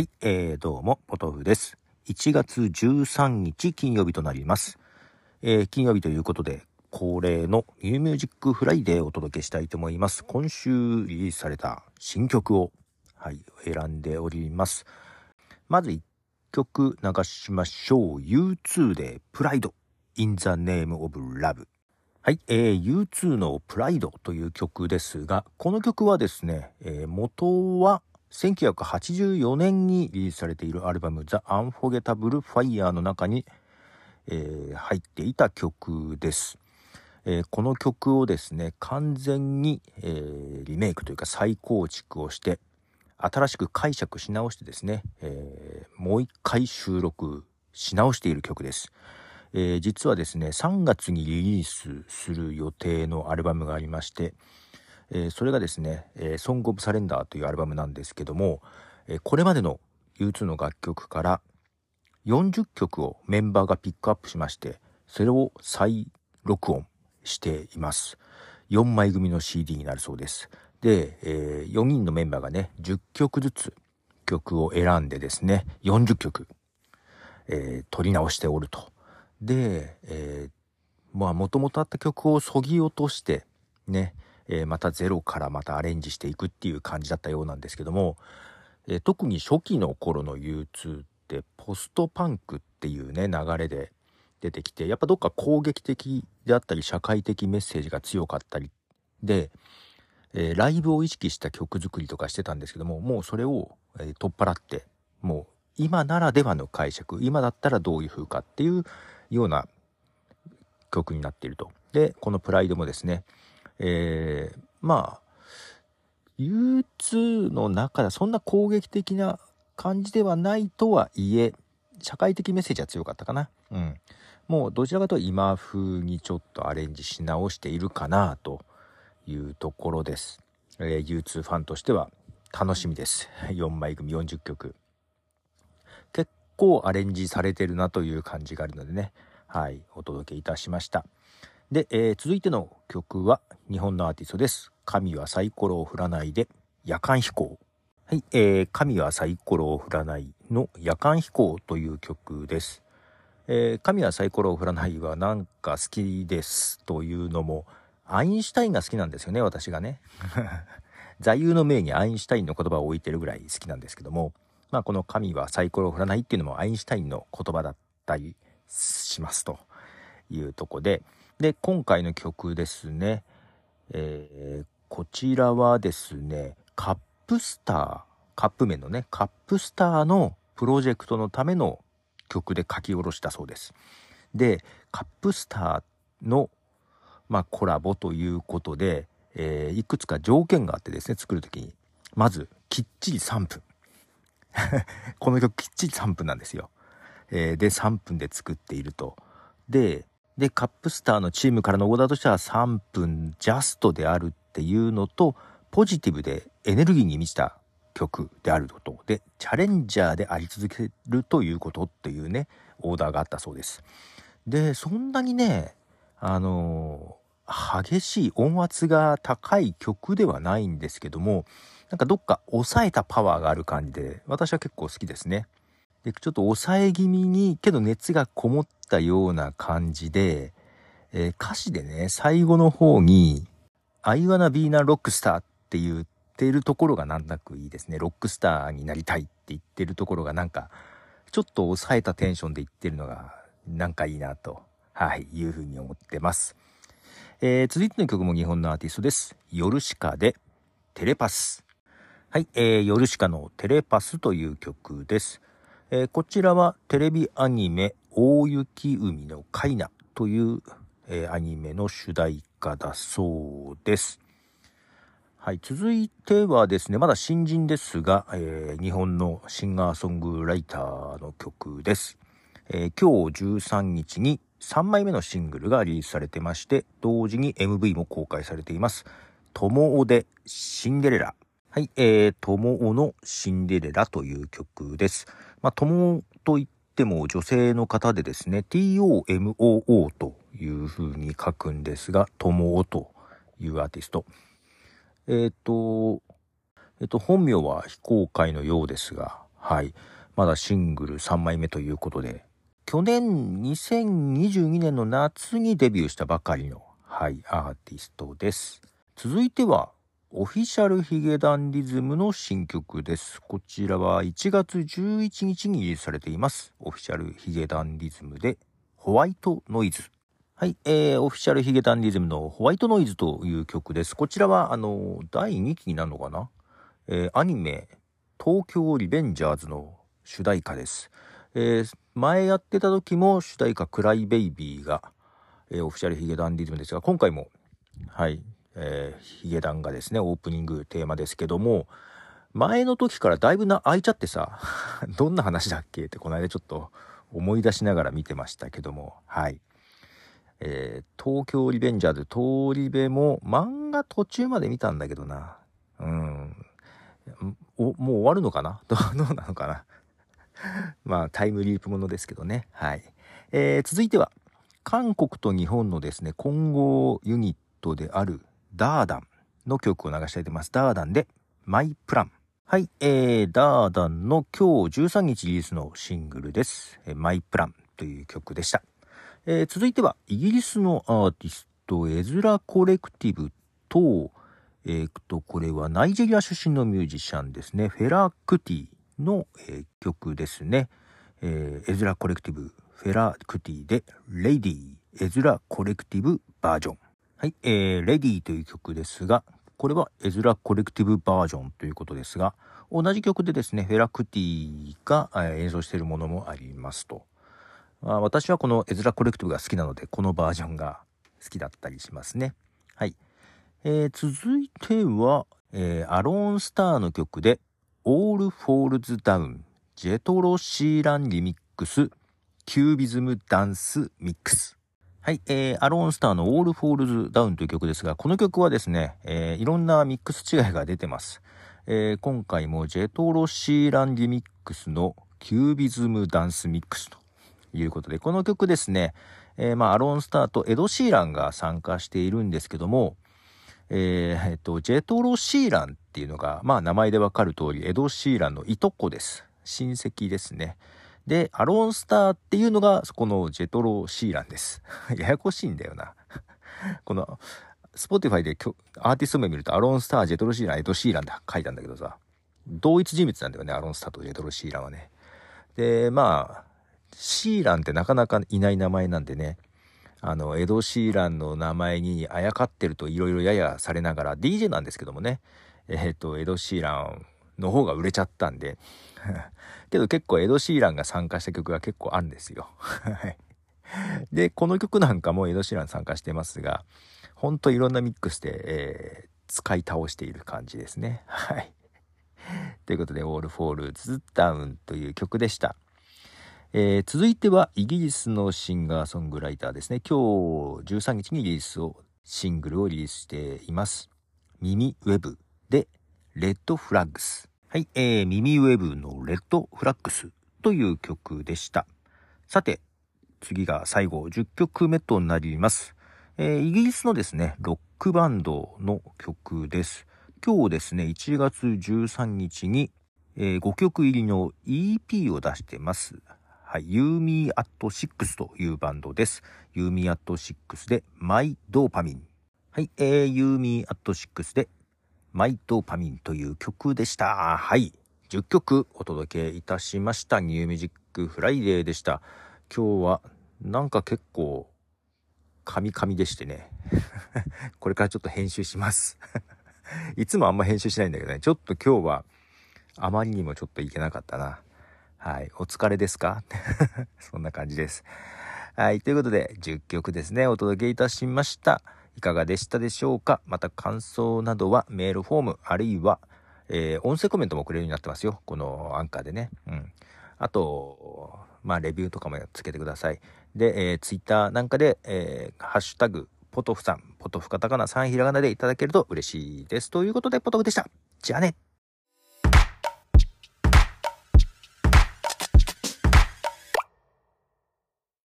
はい、えー、どうも、ポトフです。1月13日金曜日となります。えー、金曜日ということで、恒例の New Music Friday をお届けしたいと思います。今週リリースされた新曲を、はい、選んでおります。まず1曲流しましょう。U2 でプライド in the name of love。はい、えー、U2 のプライドという曲ですが、この曲はですね、えー、元は1984年にリリースされているアルバム The Unforgettable Fire の中に、えー、入っていた曲です、えー、この曲をですね完全に、えー、リメイクというか再構築をして新しく解釈し直してですね、えもう一回収録し直している曲です、え実はですね3月にリリースする予定のアルバムがありましてえー、それがですね「えー、ソング・オブ・サレンダー」というアルバムなんですけども、えー、これまでの U2 の楽曲から40曲をメンバーがピックアップしましてそれを再録音しています。4枚組の CD になるそうです。で、えー、4人のメンバーがね10曲ずつ曲を選んでですね40曲、えー、取り直しておると。で、えー、まあもともとあった曲をそぎ落としてねえー、またゼロからまたアレンジしていくっていう感じだったようなんですけども、えー、特に初期の頃の U2 ってポストパンクっていうね流れで出てきてやっぱどっか攻撃的であったり社会的メッセージが強かったりで、えー、ライブを意識した曲作りとかしてたんですけどももうそれを、え取っ払ってもう今ならではの解釈今だったらどういう風かっていうような曲になっていると。でこの「プライド」もですねえー、まあ U2 の中ではそんな攻撃的な感じではないとはいえ社会的メッセージは強かったかな。うん。もうどちらかというと今風にちょっとアレンジし直しているかなというところです。えー、U2 ファンとしては楽しみです。4枚組40曲。結構アレンジされてるなという感じがあるのでね。はい、お届けいたしました。で、えー、続いての曲は日本のアーティストです。神はサイコロを振らないで夜間飛行。はい、えー、神はサイコロを振らないの夜間飛行という曲です。えー、神はサイコロを振らないはなんか好きですというのも、アインシュタインが好きなんですよね、私がね。座右の銘にアインシュタインの言葉を置いてるぐらい好きなんですけども、まあこの神はサイコロを振らないっていうのもアインシュタインの言葉だったりしますというとこで、で、今回の曲ですね、えー、こちらはですね、カップスター、カップ麺のね、カップスターのプロジェクトのための曲で書き下ろしたそうです。で、カップスターの、まあ、コラボということで、えー、いくつか条件があってですね、作る時に。まず、きっちり3分。この曲きっちり3分なんですよ。えー、で、3分で作っていると。で、で、カップスターのチームからのオーダーとしては3分ジャストであるっていうのと、ポジティブでエネルギーに満ちた曲であることで、チャレンジャーであり続けるということっていうね、オーダーがあったそうです。で、そんなにね、あの激しい音圧が高い曲ではないんですけども、なんかどっか抑えたパワーがある感じで、私は結構好きですね。で、ちょっと抑え気味に、けど熱がこもったような感じで、えー、歌詞でね、最後の方に、I wanna be a rockstar って言ってるところがなんなくいいですね。ロックスターになりたいって言ってるところがなんか、ちょっと抑えたテンションで言ってるのが、なんかいいなと、はい、いうふうに思ってます。えー、続いての曲も日本のアーティストです。ヨルシカで、テレパス。はい、えー、ヨルシカのテレパスという曲です。えー、こちらはテレビアニメ大雪海のカイナという、えー、アニメの主題歌だそうです。はい、続いてはですね、まだ新人ですが、えー、日本のシンガーソングライターの曲です。え今日13日に3枚目のシングルがリリースされてまして、同時に MV も公開されています。ともおでシンデレラ。はい、ともおのシンデレラという曲です。まあ、ともといっても女性の方でですね、TOMOO という風に書くんですが、ともおというアーティスト。えっ、ー、と、えっ、ー、と、本名は非公開のようですが、はい。まだシングル3枚目ということで、去年2022年の夏にデビューしたばかりの、はい、アーティストです。続いては、オフィシャルヒゲダンディズムの新曲です。こちらは1月11日にリリースされています。オフィシャルヒゲダンディズムでホワイトノイズ。はい、えー、オフィシャルヒゲダンディズムのホワイトノイズという曲です。こちらは、あの、第2期になるのかな？えー、アニメ、東京リベンジャーズの主題歌です。えー、前やってた時も主題歌クライベイビーが、えー、オフィシャルヒゲダンディズムですが、今回も、はい、えー、ヒゲダンがですね、オープニングテーマですけども、前の時からだいぶな空いちゃってさ、どんな話だっけ？ってこの間ちょっと思い出しながら見てましたけども、はい。えー、東京リベンジャーズ、通り部も漫画途中まで見たんだけどな。うん。お、もう終わるのかな？どうなのかな？まあ、タイムリープものですけどね。はい。えー、続いては、韓国と日本のですね、混合ユニットであるダーダンの曲を流したいと思います。ダーダンでマイプラン。はい、えー、ダーダンの今日13日リリースのシングルです。えー、マイプランという曲でした。えー、続いてはイギリスのアーティストエズラコレクティブと、えー、と、これはナイジェリア出身のミュージシャンですね。フェラ・クティの、えー、曲ですね。えー、エズラコレクティブフェラ・クティで Lady エズラコレクティブバージョン。はい、えー、 Lady という曲ですが、これはエズラコレクティブバージョンということですが、同じ曲でですね、フェラクティが、演奏しているものもありますと。まあ、私はこのエズラコレクティブが好きなので、このバージョンが好きだったりしますね。はい。えー、続いては、えー、アローンスターの曲で、 All Falls Down、ジェトロシーランリミックス、キュービズムダンスミックス。はい、えー、アローンスターの All Falls Down という曲ですが、この曲はですね、えー、いろんなミックス違いが出てます。えー、今回もジェトロシーランリミックスのキュービズムダンスミックスということで、この曲ですね、えー、まあ、アローンスターとエド・シーランが参加しているんですけども、えー、えっと、ジェトロシーランっていうのが、まあ、名前でわかる通り、エド・シーランのいとこです。親戚ですね。で、アロンスターっていうのが、このジェトロシーランです。ややこしいんだよな。この、スポティファイでアーティスト名見ると、アロンスター、ジェトロシーラン、エドシーランで書いたんだけどさ、同一人物なんだよね、アロンスターとジェトロシーランはね。で、まあ、シーランってなかなかいない名前なんでね、あの、エド・シーランの名前にあやかってるといろいろややされながら、DJ なんですけどもね、えっ、ー、と、エド・シーランの方が売れちゃったんで けど結構エド・シーランが参加した曲が結構あるんですよで、この曲なんかもエド・シーラン参加してますが、ほんといろんなミックスで、えー、使い倒している感じですね。はい。ということで、All Falls Down という曲でした。えー、続いてはイギリスのシンガーソングライターですね。今日13日にリリスを、シングルをリリースしています。耳ウェブでレッドフラッグス。はい、えー、耳ウェブのレッドフラッグスという曲でした。さて、次が最後10曲目となります。えー、イギリスのですね、ロックバンドの曲です。今日ですね、1月13日に、えー、5曲入りの EP を出してます。はい、ユーミーアット6というバンドです。ユーミーアット6で My Dopamine。はい、えー、ユーミーアット6で My Dopamine という曲でした。はい。10曲お届けいたしました。 New Music Friday でした。今日はなんか結構、カミカミでしてね。これからちょっと編集します いつもあんま編集しないんだけどね。ちょっと今日はあまりにもちょっといけなかったな。はい。お疲れですか？そんな感じです。はい。ということで、10曲ですね、お届けいたしました。いかがでしたでしょうか？また感想などはメールフォームあるいは、えー、音声コメントもくれるようになってますよ。このアンカーでね。うん。あと、まあ、レビューとかもつけてください。で、えー、ツイッターなんかで、えー、ハッシュタグ、ポトフさん、ポトフカタカナ3ひらがなでいただけると嬉しいです。ということで、ポトフでした。じゃあね。